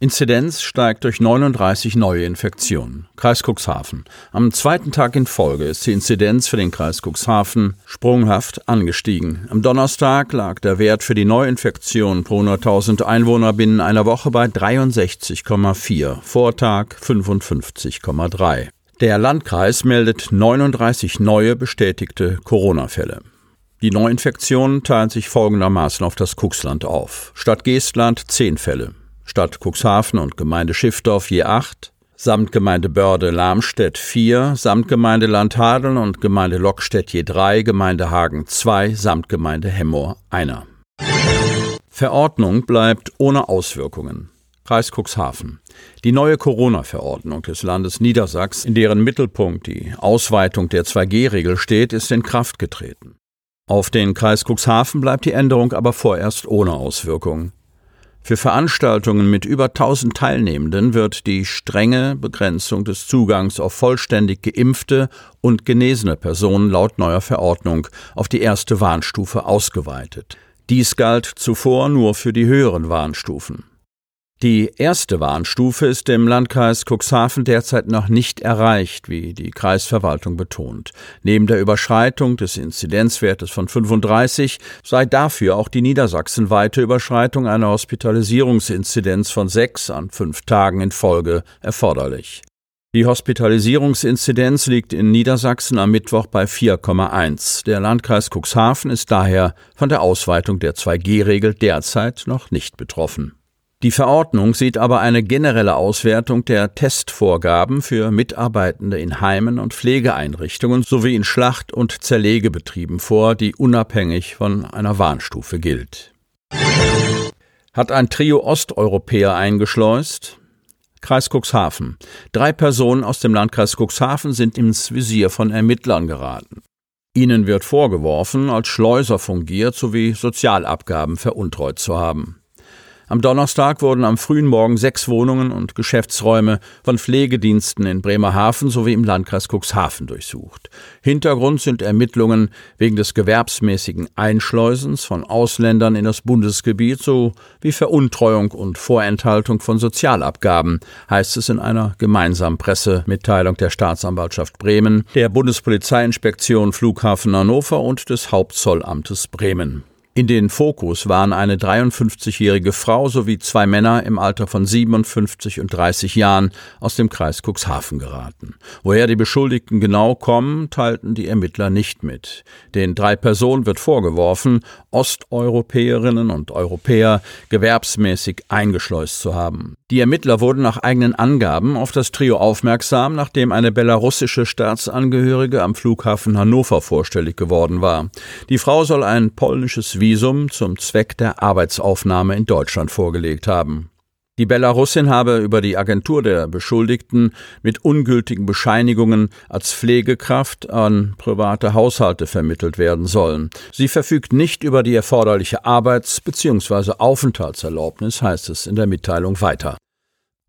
Inzidenz steigt durch 39 neue Infektionen. Kreis Cuxhaven. Am zweiten Tag in Folge ist die Inzidenz für den Kreis Cuxhaven sprunghaft angestiegen. Am Donnerstag lag der Wert für die Neuinfektion pro 100.000 Einwohner binnen einer Woche bei 63,4, Vortag 55,3. Der Landkreis meldet 39 neue bestätigte Corona-Fälle. Die Neuinfektionen teilen sich folgendermaßen auf das Cuxland auf. Stadt Geestland 10 Fälle, Stadt Cuxhaven und Gemeinde Schiffdorf je acht, Samtgemeinde Börde Lamstedt vier, Samtgemeinde Landhadeln und Gemeinde Lockstedt je drei, Gemeinde Hagen zwei, Samtgemeinde Hemmoor einer. Verordnung bleibt ohne Auswirkungen. Kreis Cuxhaven. Die neue Corona-Verordnung des Landes Niedersachsen, in deren Mittelpunkt die Ausweitung der 2G-Regel steht, ist in Kraft getreten. Auf den Kreis Cuxhaven bleibt die Änderung aber vorerst ohne Auswirkung. Für Veranstaltungen mit über 1000 Teilnehmenden wird die strenge Begrenzung des Zugangs auf vollständig geimpfte und genesene Personen laut neuer Verordnung auf die erste Warnstufe ausgeweitet. Dies galt zuvor nur für die höheren Warnstufen. Die erste Warnstufe ist im Landkreis Cuxhaven derzeit noch nicht erreicht, wie die Kreisverwaltung betont. Neben der Überschreitung des Inzidenzwertes von 35 sei dafür auch die niedersachsenweite Überschreitung einer Hospitalisierungsinzidenz von sechs an fünf Tagen in Folge erforderlich. Die Hospitalisierungsinzidenz liegt in Niedersachsen am Mittwoch bei 4,1. Der Landkreis Cuxhaven ist daher von der Ausweitung der 2G-Regel derzeit noch nicht betroffen. Die Verordnung sieht aber eine generelle Auswertung der Testvorgaben für Mitarbeitende in Heimen und Pflegeeinrichtungen sowie in Schlacht- und Zerlegebetrieben vor, die unabhängig von einer Warnstufe gilt. Hat ein Trio Osteuropäer eingeschleust? Kreis Cuxhaven. Drei Personen aus dem Landkreis Cuxhaven sind ins Visier von Ermittlern geraten. Ihnen wird vorgeworfen, als Schleuser fungiert sowie Sozialabgaben veruntreut zu haben. Am Donnerstag wurden am frühen Morgen sechs Wohnungen und Geschäftsräume von Pflegediensten in Bremerhaven sowie im Landkreis Cuxhaven durchsucht. Hintergrund sind Ermittlungen wegen des gewerbsmäßigen Einschleusens von Ausländern in das Bundesgebiet sowie Veruntreuung und Vorenthaltung von Sozialabgaben, heißt es in einer gemeinsamen Pressemitteilung der Staatsanwaltschaft Bremen, der Bundespolizeiinspektion Flughafen Hannover und des Hauptzollamtes Bremen. In den Fokus waren eine 53-jährige Frau sowie zwei Männer im Alter von 57 und 30 Jahren aus dem Kreis Cuxhaven geraten. Woher die Beschuldigten genau kommen, teilten die Ermittler nicht mit. Den drei Personen wird vorgeworfen, Osteuropäerinnen und Europäer gewerbsmäßig eingeschleust zu haben. Die Ermittler wurden nach eigenen Angaben auf das Trio aufmerksam, nachdem eine belarussische Staatsangehörige am Flughafen Hannover vorstellig geworden war. Die Frau soll ein polnisches Visum zum Zweck der Arbeitsaufnahme in Deutschland vorgelegt haben. Die Belarussin habe über die Agentur der Beschuldigten mit ungültigen Bescheinigungen als Pflegekraft an private Haushalte vermittelt werden sollen. Sie verfügt nicht über die erforderliche Arbeits- bzw. Aufenthaltserlaubnis, heißt es in der Mitteilung weiter.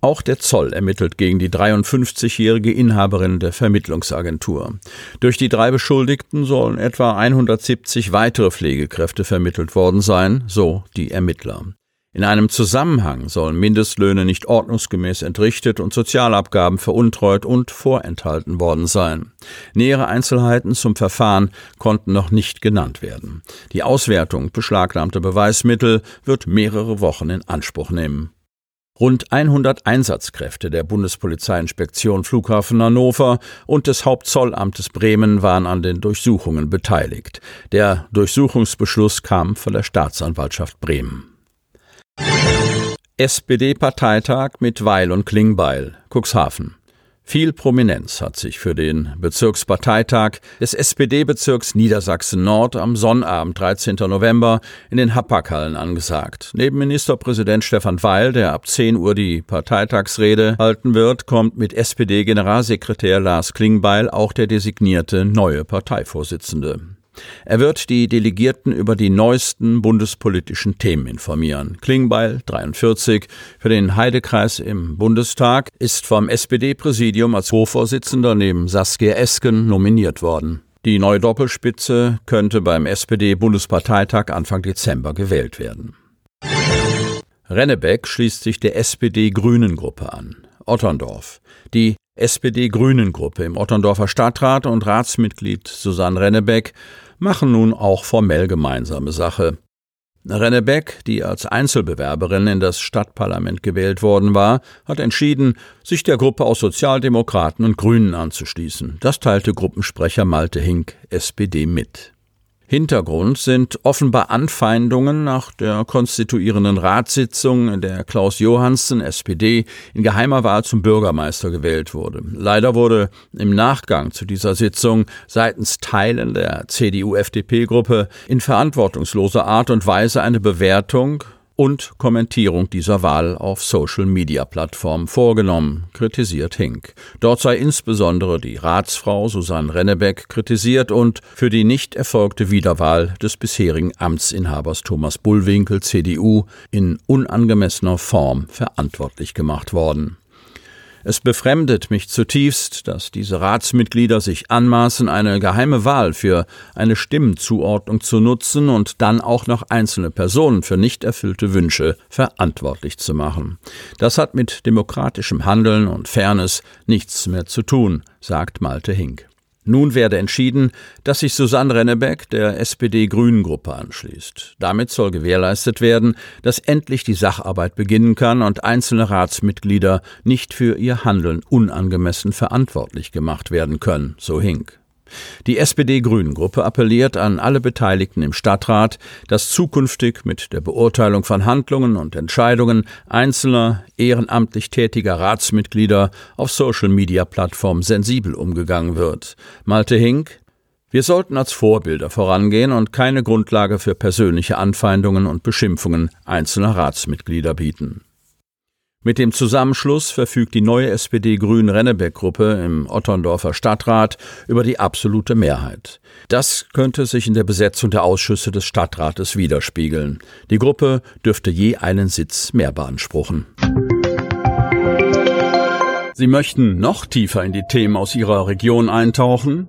Auch der Zoll ermittelt gegen die 53-jährige Inhaberin der Vermittlungsagentur. Durch die drei Beschuldigten sollen etwa 170 weitere Pflegekräfte vermittelt worden sein, so die Ermittler. In einem Zusammenhang sollen Mindestlöhne nicht ordnungsgemäß entrichtet und Sozialabgaben veruntreut und vorenthalten worden sein. Nähere Einzelheiten zum Verfahren konnten noch nicht genannt werden. Die Auswertung beschlagnahmter Beweismittel wird mehrere Wochen in Anspruch nehmen. Rund 100 Einsatzkräfte der Bundespolizeiinspektion Flughafen Hannover und des Hauptzollamtes Bremen waren an den Durchsuchungen beteiligt. Der Durchsuchungsbeschluss kam von der Staatsanwaltschaft Bremen. SPD-Parteitag mit Weil und Klingbeil, Cuxhaven. Viel Prominenz hat sich für den Bezirksparteitag des SPD-Bezirks Niedersachsen Nord am Sonnabend 13. November in den Hapaghallen angesagt. Neben Ministerpräsident Stefan Weil, der ab 10 Uhr die Parteitagsrede halten wird, kommt mit SPD-Generalsekretär Lars Klingbeil auch der designierte neue Parteivorsitzende. Er wird die Delegierten über die neuesten bundespolitischen Themen informieren. Klingbeil 43 für den Heidekreis im Bundestag ist vom SPD-Präsidium als Co-Vorsitzender neben Saskia Esken nominiert worden. Die neue Doppelspitze könnte beim SPD-Bundesparteitag Anfang Dezember gewählt werden. Rennebeck schließt sich der SPD-Grünen-Gruppe an. Otterndorf. Die SPD-Grünen-Gruppe im Otterndorfer Stadtrat und Ratsmitglied Susanne Rennebeck machen nun auch formell gemeinsame Sache. Rennebeck, die als Einzelbewerberin in das Stadtparlament gewählt worden war, hat entschieden, sich der Gruppe aus Sozialdemokraten und Grünen anzuschließen. Das teilte Gruppensprecher Malte Hink, SPD, mit. Hintergrund sind offenbar Anfeindungen nach der konstituierenden Ratssitzung, in der Klaus Johansen, SPD, in geheimer Wahl zum Bürgermeister gewählt wurde. Leider wurde im Nachgang zu dieser Sitzung seitens Teilen der CDU-FDP-Gruppe in verantwortungsloser Art und Weise eine Bewertung und Kommentierung dieser Wahl auf Social-Media-Plattformen vorgenommen, kritisiert Hink. Dort sei insbesondere die Ratsfrau Susanne Rennebeck kritisiert und für die nicht erfolgte Wiederwahl des bisherigen Amtsinhabers Thomas Bullwinkel CDU in unangemessener Form verantwortlich gemacht worden. Es befremdet mich zutiefst, dass diese Ratsmitglieder sich anmaßen, eine geheime Wahl für eine Stimmenzuordnung zu nutzen und dann auch noch einzelne Personen für nicht erfüllte Wünsche verantwortlich zu machen. Das hat mit demokratischem Handeln und Fairness nichts mehr zu tun, sagt Malte Hink. Nun werde entschieden, dass sich Susanne Rennebeck der SPD-Grünen-Gruppe anschließt. Damit soll gewährleistet werden, dass endlich die Sacharbeit beginnen kann und einzelne Ratsmitglieder nicht für ihr Handeln unangemessen verantwortlich gemacht werden können, so Hink. Die SPD-Grünen-Gruppe appelliert an alle Beteiligten im Stadtrat, dass zukünftig mit der Beurteilung von Handlungen und Entscheidungen einzelner ehrenamtlich tätiger Ratsmitglieder auf Social-Media-Plattformen sensibel umgegangen wird. Malte Hink, wir sollten als Vorbilder vorangehen und keine Grundlage für persönliche Anfeindungen und Beschimpfungen einzelner Ratsmitglieder bieten. Mit dem Zusammenschluss verfügt die neue SPD-Grün-Rennebeck-Gruppe im Otterndorfer Stadtrat über die absolute Mehrheit. Das könnte sich in der Besetzung der Ausschüsse des Stadtrates widerspiegeln. Die Gruppe dürfte je einen Sitz mehr beanspruchen. Sie möchten noch tiefer in die Themen aus Ihrer Region eintauchen?